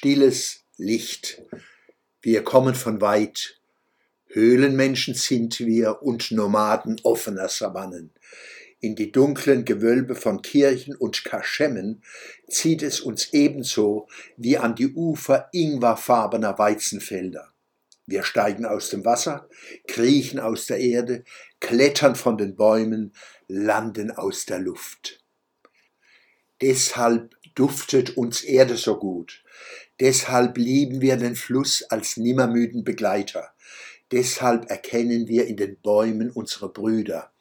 Stilles Licht. Wir kommen von weit. Höhlenmenschen sind wir und Nomaden offener Savannen. In die dunklen Gewölbe von Kirchen und Kaschemmen zieht es uns ebenso wie an die Ufer ingwerfarbener Weizenfelder. Wir steigen aus dem Wasser, kriechen aus der Erde, klettern von den Bäumen, landen aus der Luft. Deshalb duftet uns Erde so gut. Deshalb lieben wir den Fluss als nimmermüden Begleiter. Deshalb erkennen wir in den Bäumen unsere Brüder.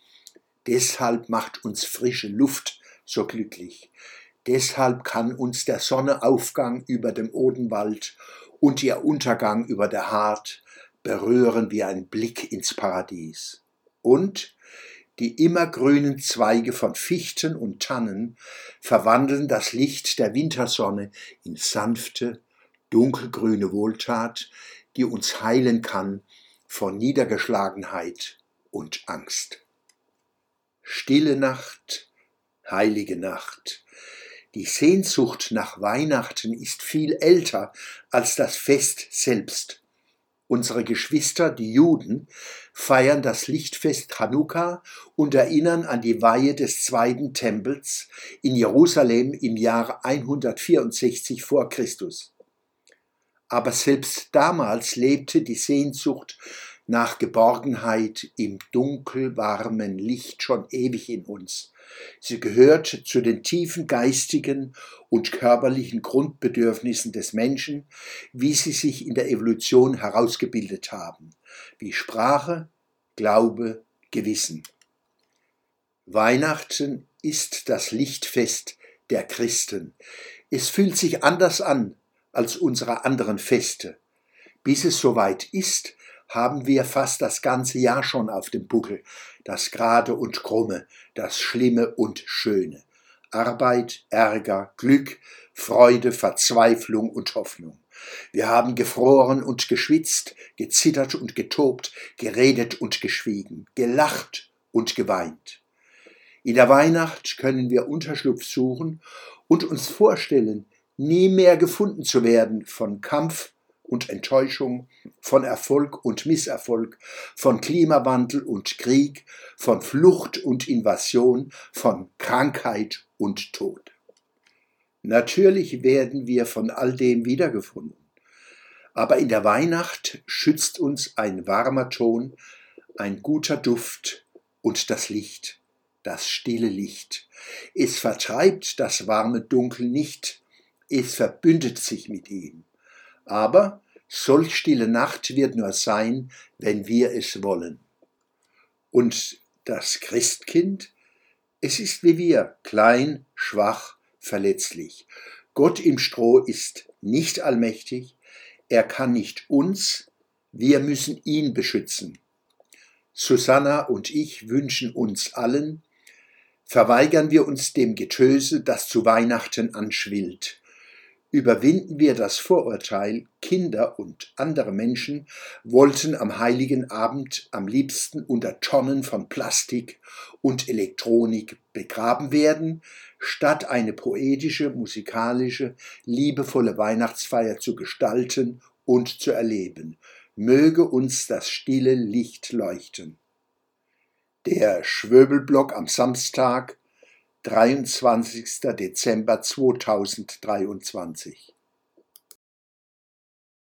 Deshalb macht uns frische Luft so glücklich. Deshalb kann uns der Sonneaufgang über dem Odenwald und ihr Untergang über der Hart berühren wie ein Blick ins Paradies. Und die immergrünen Zweige von Fichten und Tannen verwandeln das Licht der Wintersonne in sanfte, dunkelgrüne Wohltat, die uns heilen kann vor Niedergeschlagenheit und Angst. Stille Nacht, heilige Nacht. Die Sehnsucht nach Weihnachten ist viel älter als das Fest selbst. Unsere Geschwister, die Juden, feiern das Lichtfest Chanukka und erinnern an die Weihe des zweiten Tempels in Jerusalem im Jahre 164 vor Christus. Aber selbst damals lebte die Sehnsucht nach Geborgenheit im dunkelwarmen Licht schon ewig in uns. Sie gehört zu den tiefen geistigen und körperlichen Grundbedürfnissen des Menschen, wie sie sich in der Evolution herausgebildet haben, wie Sprache, Glaube, Gewissen. Weihnachten ist das Lichtfest der Christen. Es fühlt sich anders an als unsere anderen Feste. Bis es soweit ist, haben wir fast das ganze Jahr schon auf dem Buckel, das Gerade und Krumme, das Schlimme und Schöne. Arbeit, Ärger, Glück, Freude, Verzweiflung und Hoffnung. Wir haben gefroren und geschwitzt, gezittert und getobt, geredet und geschwiegen, gelacht und geweint. In der Weihnacht können wir Unterschlupf suchen und uns vorstellen, nie mehr gefunden zu werden von Kampf und Enttäuschung, von Erfolg und Misserfolg, von Klimawandel und Krieg, von Flucht und Invasion, von Krankheit und Tod. Natürlich werden wir von all dem wiedergefunden. Aber in der Weihnacht schützt uns ein warmer Ton, ein guter Duft und das Licht, das stille Licht. Es vertreibt das warme Dunkel nicht, es verbündet sich mit ihm. Aber solch stille Nacht wird nur sein, wenn wir es wollen. Und das Christkind, es ist wie wir, klein, schwach, verletzlich. Gott im Stroh ist nicht allmächtig, er kann nicht uns, wir müssen ihn beschützen. Susanna und ich wünschen uns allen, verweigern wir uns dem Getöse, das zu Weihnachten anschwillt überwinden wir das Vorurteil, Kinder und andere Menschen wollten am heiligen Abend am liebsten unter Tonnen von Plastik und Elektronik begraben werden, statt eine poetische, musikalische, liebevolle Weihnachtsfeier zu gestalten und zu erleben. Möge uns das stille Licht leuchten. Der Schwöbelblock am Samstag 23. Dezember 2023